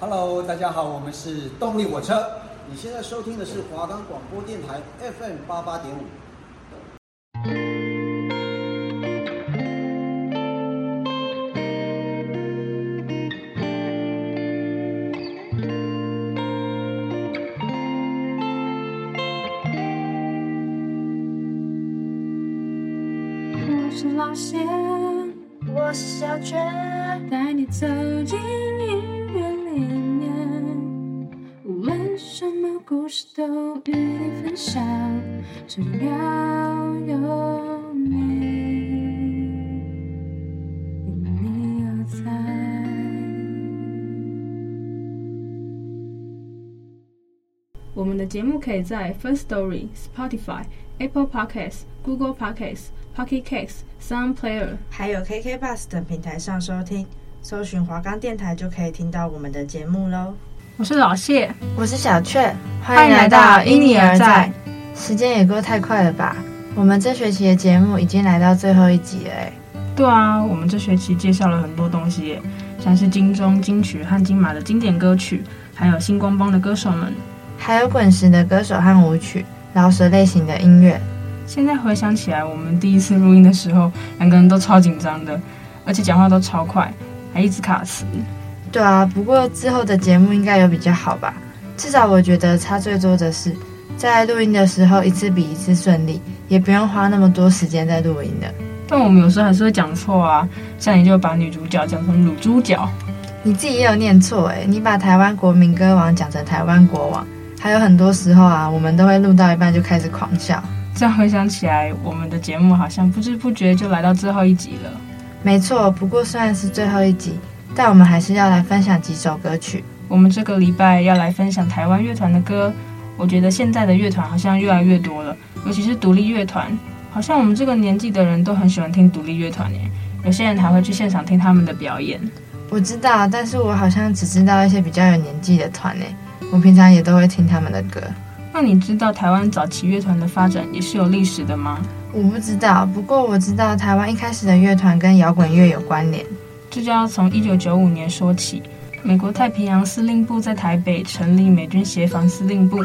Hello，大家好，我们是动力火车。你现在收听的是华冈广播电台 FM 八八点五。只要有你，有你有在。我们的节目可以在 First Story、Spotify、Apple Podcasts、Google Podcasts、Pocket Casts、Sound Player，还有 KK Bus 等平台上收听，搜寻华冈电台就可以听到我们的节目喽。我是老谢，我是小雀，欢迎来到因你而在。时间也过太快了吧？我们这学期的节目已经来到最后一集了哎。对啊，我们这学期介绍了很多东西耶，像是金钟、金曲和金马的经典歌曲，还有星光帮的歌手们，还有滚石的歌手和舞曲，饶舌类型的音乐。现在回想起来，我们第一次录音的时候，两个人都超紧张的，而且讲话都超快，还一直卡词。对啊，不过之后的节目应该有比较好吧？至少我觉得差最多的是，在录音的时候一次比一次顺利，也不用花那么多时间在录音的。但我们有时候还是会讲错啊，像你就把女主角讲成乳猪脚，你自己也有念错哎，你把台湾国民歌王讲成台湾国王，还有很多时候啊，我们都会录到一半就开始狂笑。这样回想起来，我们的节目好像不知不觉就来到最后一集了。没错，不过虽然是最后一集，但我们还是要来分享几首歌曲。我们这个礼拜要来分享台湾乐团的歌。我觉得现在的乐团好像越来越多了，尤其是独立乐团。好像我们这个年纪的人都很喜欢听独立乐团耶，有些人还会去现场听他们的表演。我知道，但是我好像只知道一些比较有年纪的团诶。我平常也都会听他们的歌。那你知道台湾早期乐团的发展也是有历史的吗？我不知道，不过我知道台湾一开始的乐团跟摇滚乐有关联。这就要从一九九五年说起。美国太平洋司令部在台北成立美军协防司令部，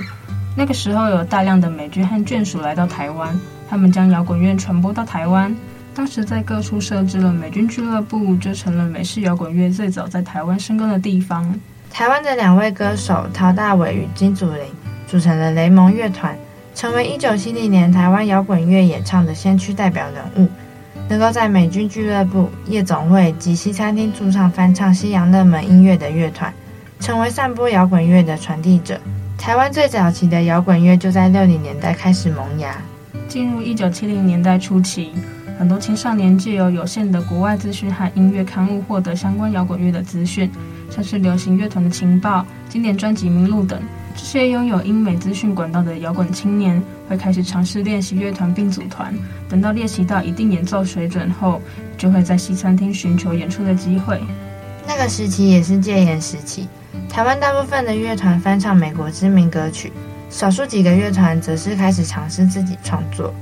那个时候有大量的美军和眷属来到台湾，他们将摇滚乐传播到台湾。当时在各处设置了美军俱乐部，就成了美式摇滚乐最早在台湾生根的地方。台湾的两位歌手陶大伟与金祖林。组成了雷蒙乐团，成为一九七零年台湾摇滚乐演唱的先驱代表人物，能够在美军俱乐部、夜总会及西餐厅驻唱翻唱西洋热门音乐的乐团，成为散播摇滚乐的传递者。台湾最早期的摇滚乐就在六零年代开始萌芽。进入一九七零年代初期，很多青少年借由有限的国外资讯和音乐刊物获得相关摇滚乐的资讯，像是流行乐团的情报、经典专辑名录等。这些拥有英美资讯管道的摇滚青年会开始尝试练习乐团并组团，等到练习到一定演奏水准后，就会在西餐厅寻求演出的机会。那个时期也是戒严时期，台湾大部分的乐团翻唱美国知名歌曲，少数几个乐团则是开始尝试自己创作。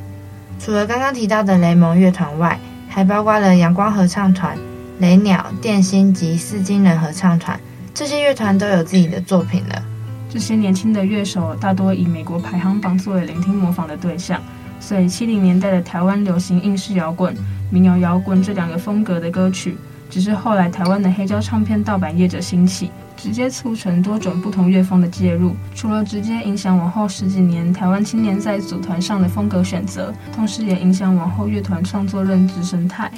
除了刚刚提到的雷蒙乐团外，还包括了阳光合唱团、雷鸟、电心及四金人合唱团，这些乐团都有自己的作品了。这些年轻的乐手大多以美国排行榜作为聆听模仿的对象，所以七零年代的台湾流行英式摇滚、民谣摇滚这两个风格的歌曲，只是后来台湾的黑胶唱片盗版业者兴起，直接促成多种不同乐风的介入。除了直接影响往后十几年台湾青年在组团上的风格选择，同时也影响往后乐团创作认知生态。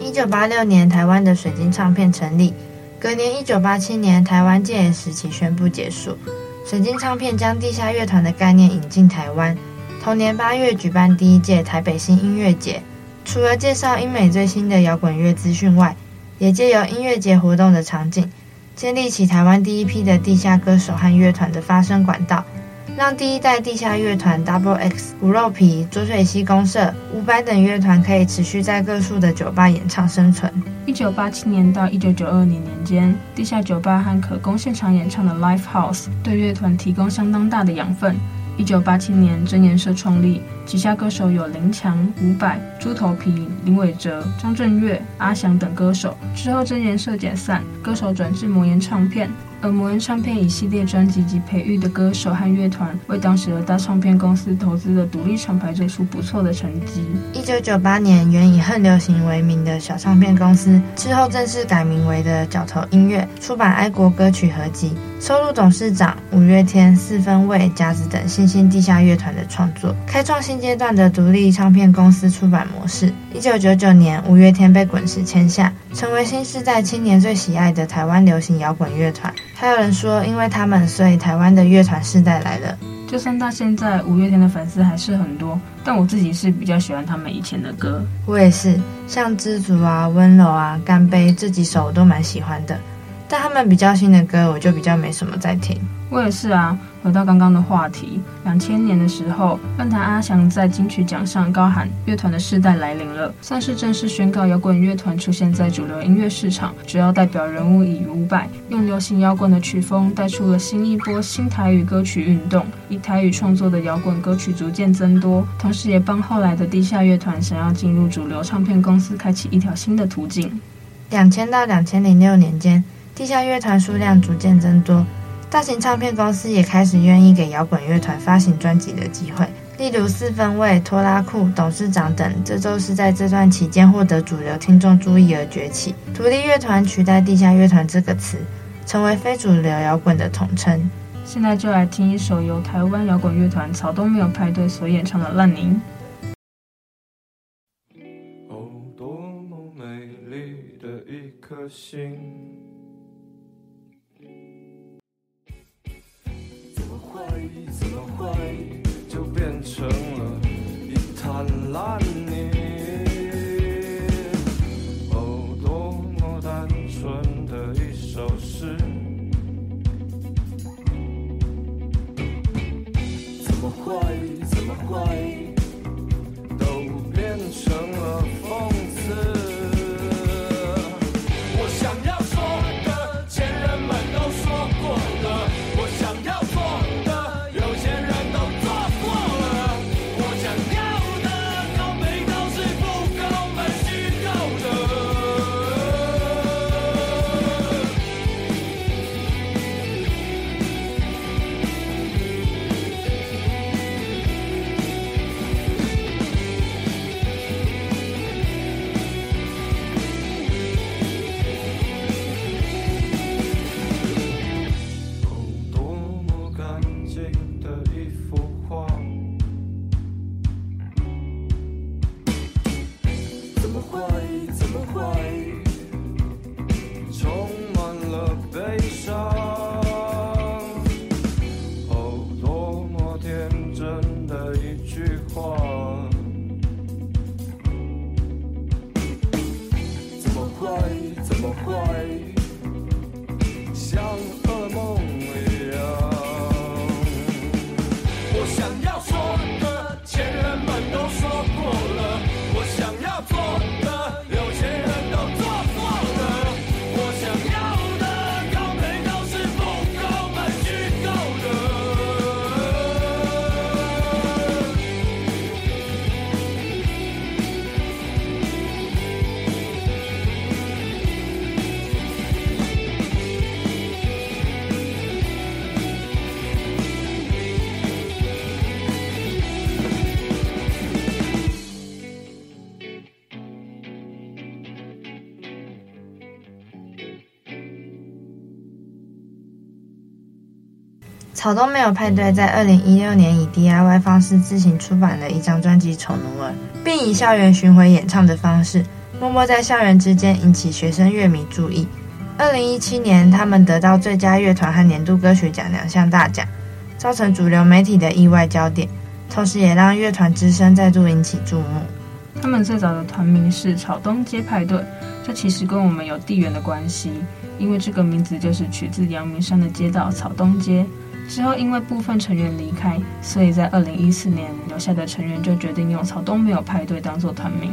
一九八六年，台湾的水晶唱片成立，隔年一九八七年，台湾戒严时期宣布结束。水晶唱片将地下乐团的概念引进台湾。同年八月举办第一届台北新音乐节，除了介绍英美最新的摇滚乐资讯外，也借由音乐节活动的场景，建立起台湾第一批的地下歌手和乐团的发声管道。让第一代地下乐团 Double X、骨肉皮、浊水溪公社、伍佰等乐团可以持续在各处的酒吧演唱生存。一九八七年到一九九二年年间，地下酒吧和可供现场演唱的 Live House 对乐团提供相当大的养分。一九八七年，真言社创立，旗下歌手有林强、伍佰、猪头皮、林伟哲、张震岳、阿翔等歌手。之后，真言社解散，歌手转至魔岩唱片。而摩恩唱片以系列专辑及培育的歌手和乐团，为当时的大唱片公司投资的独立厂牌做出不错的成绩。一九九八年，原以恨流行为名的小唱片公司，之后正式改名为的角头音乐，出版爱国歌曲合辑，收录董事长、五月天、四分卫、夹子等新兴地下乐团的创作，开创新阶段的独立唱片公司出版模式。一九九九年，五月天被滚石签下，成为新世代青年最喜爱的台湾流行摇滚乐团。还有人说，因为他们，所以台湾的乐团世代来了。就算到现在，五月天的粉丝还是很多，但我自己是比较喜欢他们以前的歌。我也是，像《知足》啊、《温柔》啊、《干杯》这几首我都蛮喜欢的。但他们比较新的歌，我就比较没什么在听。我也是啊。回到刚刚的话题，两千年的时候，乐坛阿翔在金曲奖上高喊“乐团的世代来临了”，算是正式宣告摇滚乐团出现在主流音乐市场。主要代表人物以伍佰，用流行摇滚的曲风带出了新一波新台语歌曲运动，以台语创作的摇滚歌曲逐渐增多，同时也帮后来的地下乐团想要进入主流唱片公司开启一条新的途径。两千到两千零六年间。地下乐团数量逐渐增多，大型唱片公司也开始愿意给摇滚乐团发行专辑的机会，例如四分卫、拖拉库、董事长等，这都是在这段期间获得主流听众注意而崛起。独立乐团取代地下乐团这个词，成为非主流摇滚的统称。现在就来听一首由台湾摇滚乐团草东没有派对所演唱的《烂泥》。哦，多么美丽的一颗心。怎么会就变成了一滩烂泥？哦，多么单纯的一首诗，怎么会？怎么会草东没有派对，在二零一六年以 DIY 方式自行出版了一张专辑《丑奴儿》，并以校园巡回演唱的方式，默默在校园之间引起学生乐迷注意。二零一七年，他们得到最佳乐团和年度歌曲奖两项大奖，造成主流媒体的意外焦点，同时也让乐团之声再度引起注目。他们最早的团名是草东街派对，这其实跟我们有地缘的关系，因为这个名字就是取自阳明山的街道草东街。之后，因为部分成员离开，所以在二零一四年留下的成员就决定用“草东没有派对”当做团名。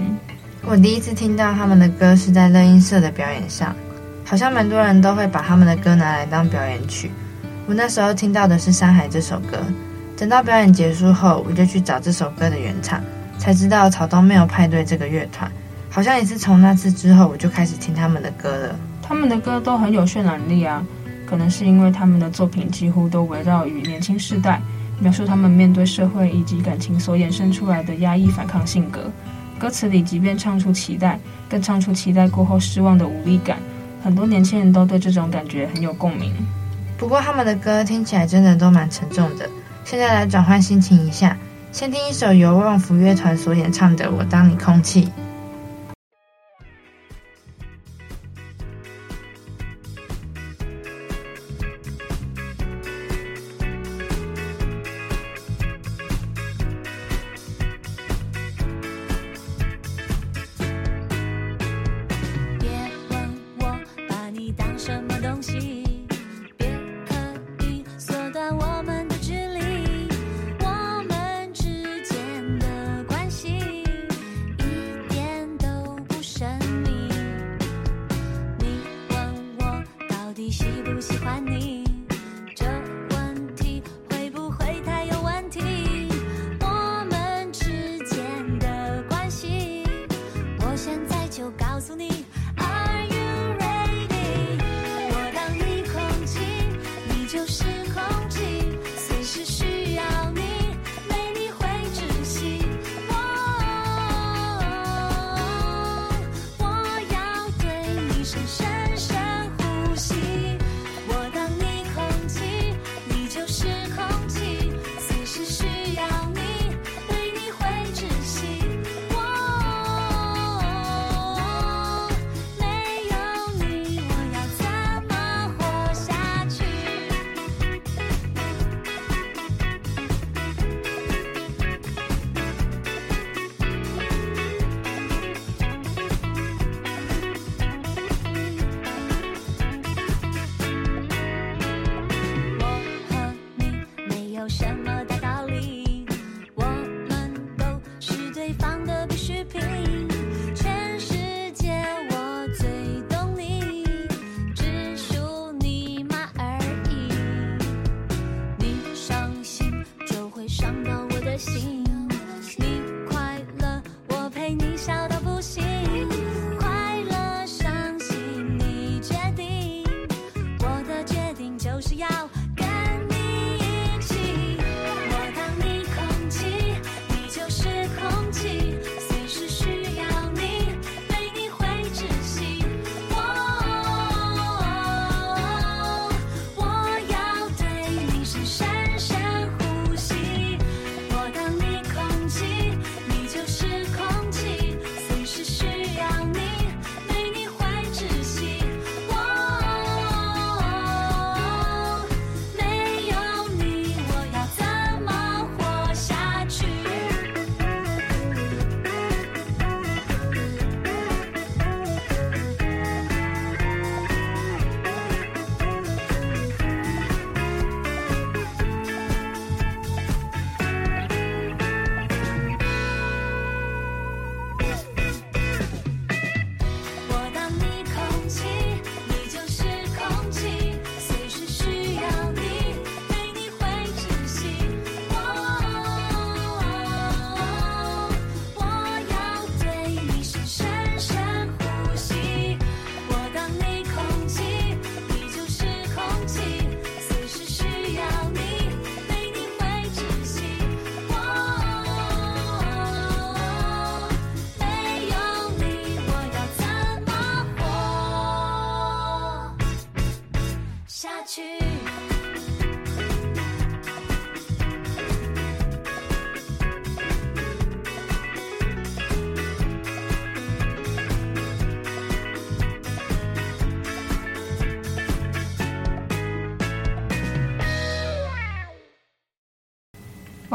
我第一次听到他们的歌是在乐音社的表演上，好像蛮多人都会把他们的歌拿来当表演曲。我那时候听到的是《山海》这首歌，等到表演结束后，我就去找这首歌的原唱，才知道草东没有派对这个乐团。好像也是从那次之后，我就开始听他们的歌了。他们的歌都很有渲染力啊。可能是因为他们的作品几乎都围绕于年轻世代，描述他们面对社会以及感情所衍生出来的压抑反抗性格。歌词里即便唱出期待，更唱出期待过后失望的无力感。很多年轻人都对这种感觉很有共鸣。不过他们的歌听起来真的都蛮沉重的。现在来转换心情一下，先听一首由旺福乐团所演唱的《我当你空气》。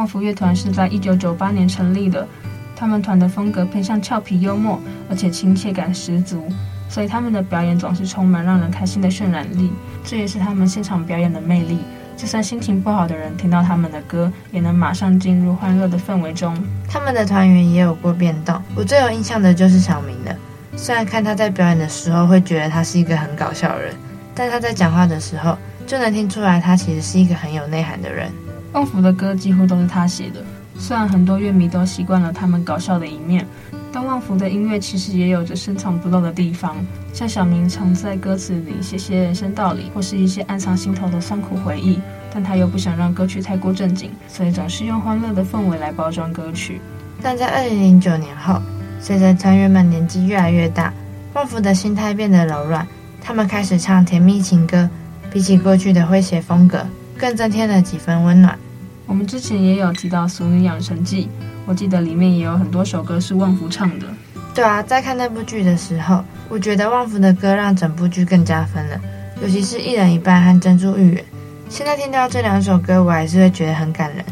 旺福乐团是在一九九八年成立的，他们团的风格偏向俏皮幽默，而且亲切感十足，所以他们的表演总是充满让人开心的渲染力，这也是他们现场表演的魅力。就算心情不好的人听到他们的歌，也能马上进入欢乐的氛围中。他们的团员也有过变动，我最有印象的就是小明了。虽然看他在表演的时候会觉得他是一个很搞笑的人，但他在讲话的时候就能听出来他其实是一个很有内涵的人。旺福的歌几乎都是他写的，虽然很多乐迷都习惯了他们搞笑的一面，但旺福的音乐其实也有着深藏不露的地方，像小明常在歌词里写些人生道理，或是一些暗藏心头的酸苦回忆，但他又不想让歌曲太过正经，所以总是用欢乐的氛围来包装歌曲。但在二零零九年后，随着团员们年纪越来越大，旺福的心态变得柔软，他们开始唱甜蜜情歌，比起过去的诙谐风格，更增添了几分温暖。我们之前也有提到《俗女养成记》，我记得里面也有很多首歌是旺福唱的。对啊，在看那部剧的时候，我觉得旺福的歌让整部剧更加分了，尤其是一人一半和珍珠芋圆。现在听到这两首歌，我还是会觉得很感人，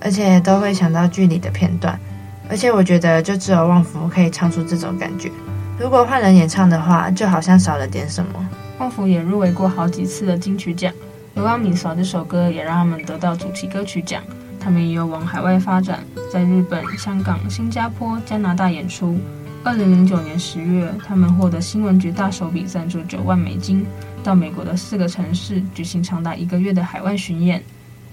而且都会想到剧里的片段。而且我觉得，就只有旺福可以唱出这种感觉。如果换人演唱的话，就好像少了点什么。旺福也入围过好几次的金曲奖，《流浪米嫂》这首歌也让他们得到主题歌曲奖。他们也有往海外发展，在日本、香港、新加坡、加拿大演出。二零零九年十月，他们获得新闻局大手笔赞助九万美金，到美国的四个城市举行长达一个月的海外巡演。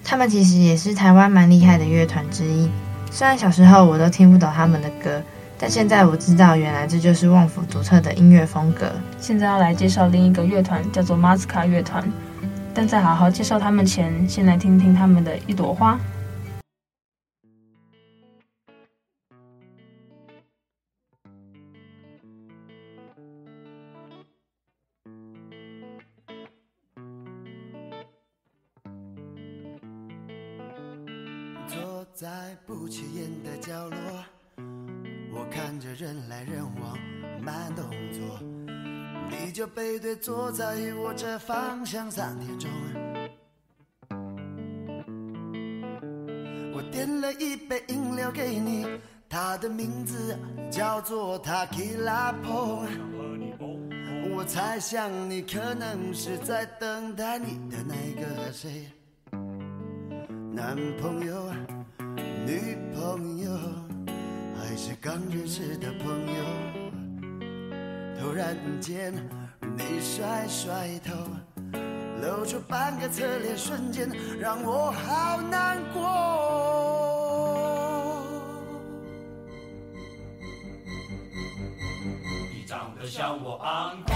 他们其实也是台湾蛮厉害的乐团之一。虽然小时候我都听不懂他们的歌，但现在我知道，原来这就是旺福独特的音乐风格。现在要来介绍另一个乐团，叫做马斯卡乐团。但在好好介绍他们前，先来听听他们的一朵花。坐在我这方向三点钟。我点了一杯饮料给你，它的名字叫做 Tequila Pong。我猜想你可能是在等待你的那个谁，男朋友。女朋友还是刚认识的朋友，突然间你甩甩头，露出半个侧脸，瞬间让我好难过。你长得像我阿哥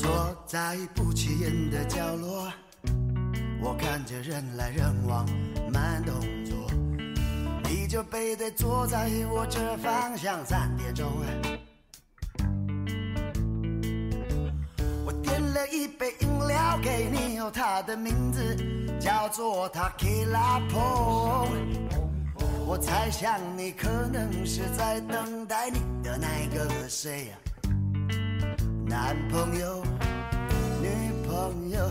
坐在不起眼的角落，我看着人来人往，慢动作。你就背对坐在我这方向，三点钟。我点了一杯饮料给你，哦，它的名字叫做 Tequila。我猜想你可能是在等待你的那个谁呀？男朋友。女朋友，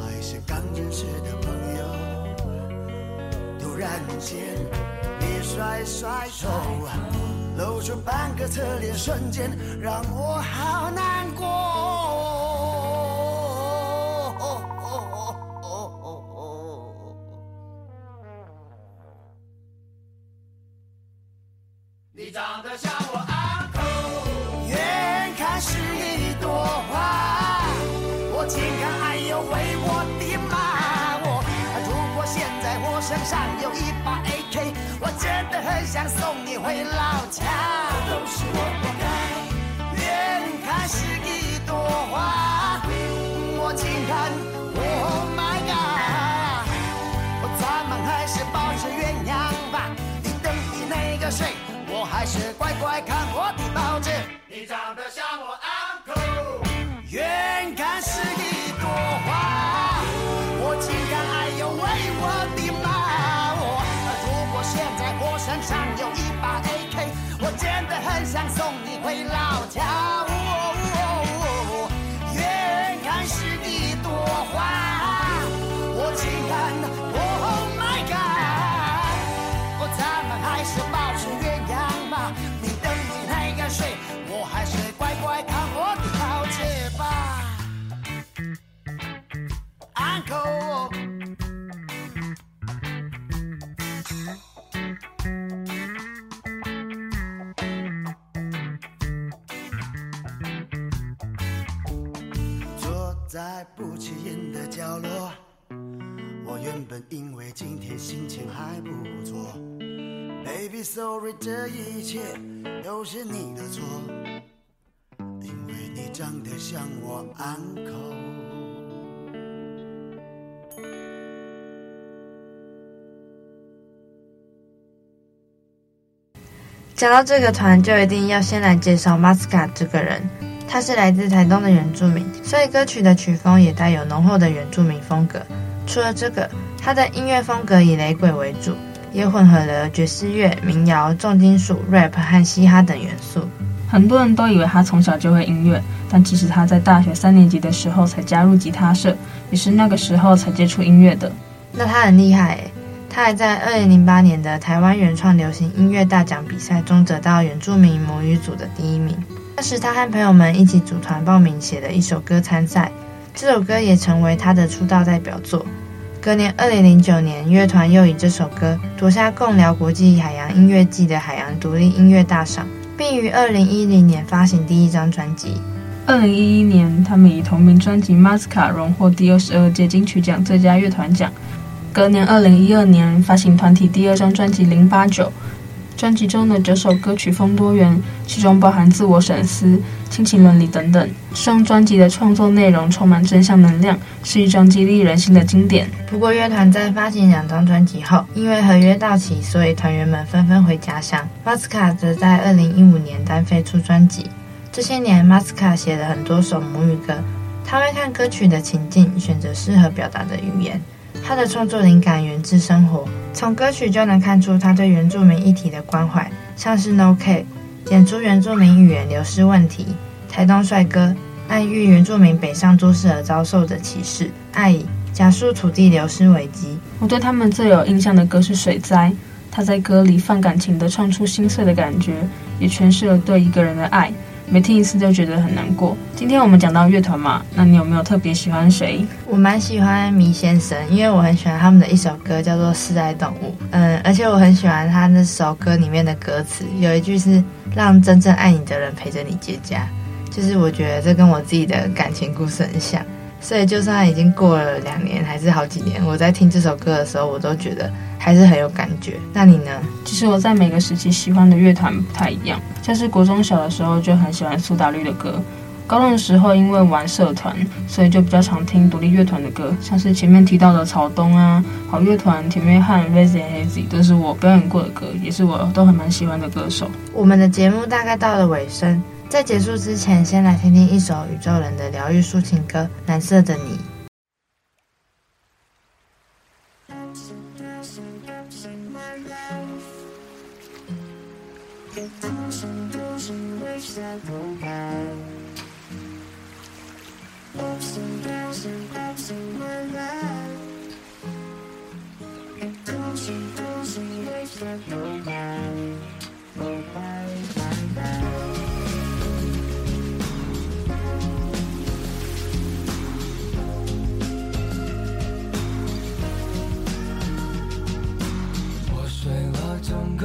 还是刚认识的朋友。突然间，你甩甩手，露出半个侧脸，瞬间让我好难过。想送你回老家。都是我活该。远看是一朵花，我近看，Oh my God，咱们还是保持原样吧。你等的那个谁，我还是乖乖看我的报纸。你长得像我 uncle。不起眼的角落，我原本因为今天心情还不错。Baby sorry，这一切都是你的错，因为你长得像我 uncle。讲到这个团，就一定要先来介绍 Masca 这个人。他是来自台东的原住民，所以歌曲的曲风也带有浓厚的原住民风格。除了这个，他的音乐风格以雷鬼为主，也混合了爵士乐、民谣、重金属、rap 和嘻哈等元素。很多人都以为他从小就会音乐，但其实他在大学三年级的时候才加入吉他社，也是那个时候才接触音乐的。那他很厉害诶。他还在二零零八年的台湾原创流行音乐大奖比赛中得到原住民母语组的第一名。那时他和朋友们一起组团报名写了一首歌参赛，这首歌也成为他的出道代表作。隔年二零零九年，乐团又以这首歌夺下贡寮国际海洋音乐季的海洋独立音乐大赏，并于二零一零年发行第一张专辑。二零一一年，他们以同名专辑《Masca》荣获第二十二届金曲奖最佳乐团奖。隔年，二零一二年发行团体第二张专辑《零八九》，专辑中的九首歌曲风多元，其中包含自我审思、亲情伦理等等。这张专辑的创作内容充满正向能量，是一张激励人心的经典。不过，乐团在发行两张专辑后，因为合约到期，所以团员们纷纷回家乡。Masca 则在二零一五年单飞出专辑。这些年，Masca 写了很多首母语歌，他会看歌曲的情境，选择适合表达的语言。他的创作灵感源自生活，从歌曲就能看出他对原住民议题的关怀，像是 No K，点出原住民语言流失问题；台东帅哥，暗喻原住民北上都市而遭受的歧视；爱乙，讲述土地流失危机。我对他们最有印象的歌是《水灾》，他在歌里放感情的唱出心碎的感觉，也诠释了对一个人的爱。每听一次就觉得很难过。今天我们讲到乐团嘛，那你有没有特别喜欢谁？我蛮喜欢迷先生，因为我很喜欢他们的一首歌叫做《示爱动物》。嗯，而且我很喜欢他那首歌里面的歌词，有一句是“让真正爱你的人陪着你结痂”，就是我觉得这跟我自己的感情故事很像。所以就算已经过了两年，还是好几年，我在听这首歌的时候，我都觉得还是很有感觉。那你呢？其实我在每个时期喜欢的乐团不太一样，像是国中小的时候就很喜欢苏打绿的歌，高中的时候因为玩社团，所以就比较常听独立乐团的歌，像是前面提到的草东啊、好乐团、田约翰、Raising Hazy 都是我表演过的歌，也是我都很蛮喜欢的歌手。我们的节目大概到了尾声。在结束之前，先来听听一首宇宙人的疗愈抒情歌《蓝色的你》。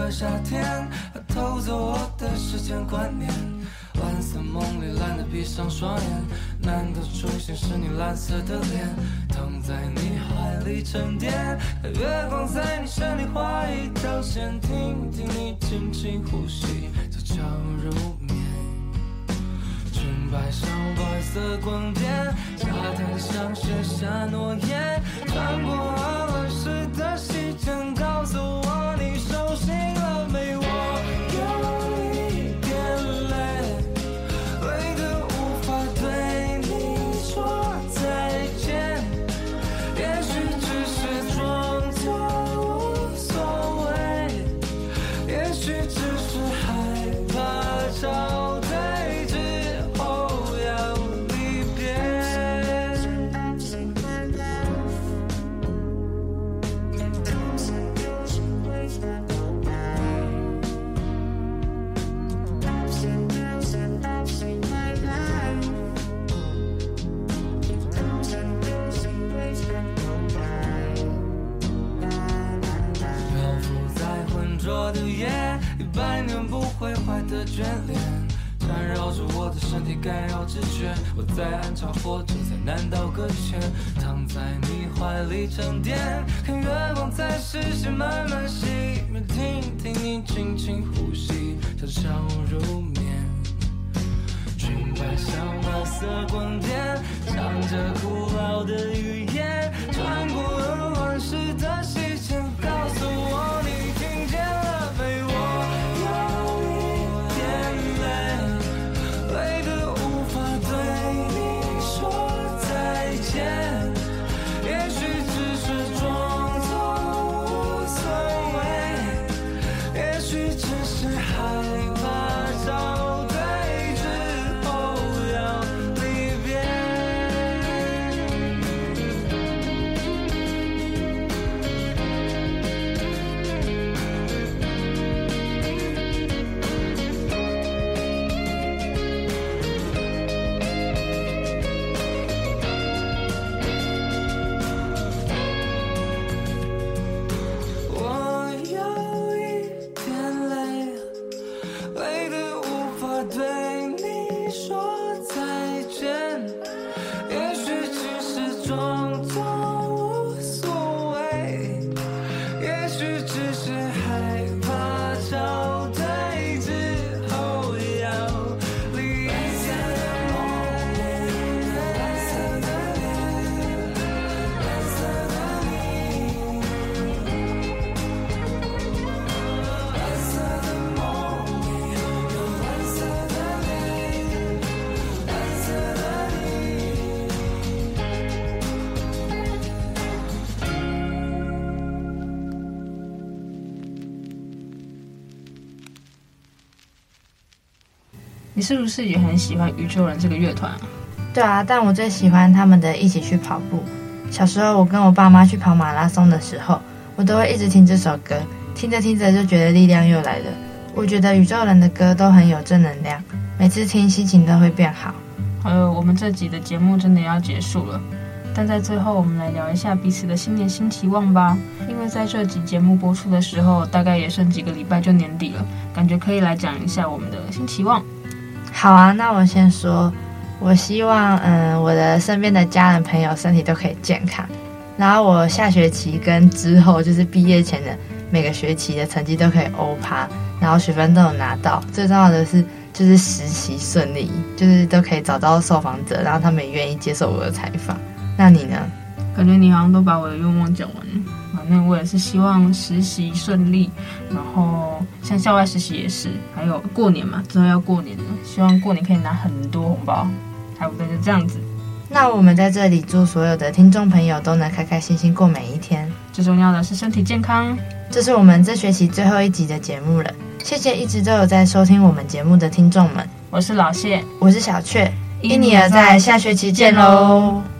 夏天，偷走我的时间观念。蓝色梦里，懒得闭上双眼。难道出现是你蓝色的脸？躺在你怀里沉淀，月光在你身体画一条线，听听你轻轻呼吸，悄悄入眠。裙摆上白色光点，夏天像写下诺言，穿过鹅卵石的时间，告诉我你手心了。你，干扰直觉。我在暗潮或者在南岛搁浅，躺在你怀里沉淀，看月光在视线慢慢熄灭，听听你轻轻呼吸，悄悄入眠。裙摆像白色光点，唱着古老的语言，穿过是不是也很喜欢宇宙人这个乐团啊？对啊，但我最喜欢他们的《一起去跑步》。小时候我跟我爸妈去跑马拉松的时候，我都会一直听这首歌，听着听着就觉得力量又来了。我觉得宇宙人的歌都很有正能量，每次听心情都会变好。还有，我们这集的节目真的要结束了，但在最后我们来聊一下彼此的新年新期望吧。因为在这集节目播出的时候，大概也剩几个礼拜就年底了，感觉可以来讲一下我们的新期望。好啊，那我先说，我希望，嗯，我的身边的家人朋友身体都可以健康，然后我下学期跟之后就是毕业前的每个学期的成绩都可以欧趴，然后学分都有拿到，最重要的是就是实习顺利，就是都可以找到受访者，然后他们也愿意接受我的采访。那你呢？感觉你好像都把我的愿望讲完了。那我也是希望实习顺利，然后像校外实习也是，还有过年嘛，之后要过年了，希望过年可以拿很多红包，差不多就这样子。那我们在这里祝所有的听众朋友都能开开心心过每一天，最重要的是身体健康。这是我们这学期最后一集的节目了，谢谢一直都有在收听我们节目的听众们。我是老谢，我是小雀，因你而在，下学期见喽。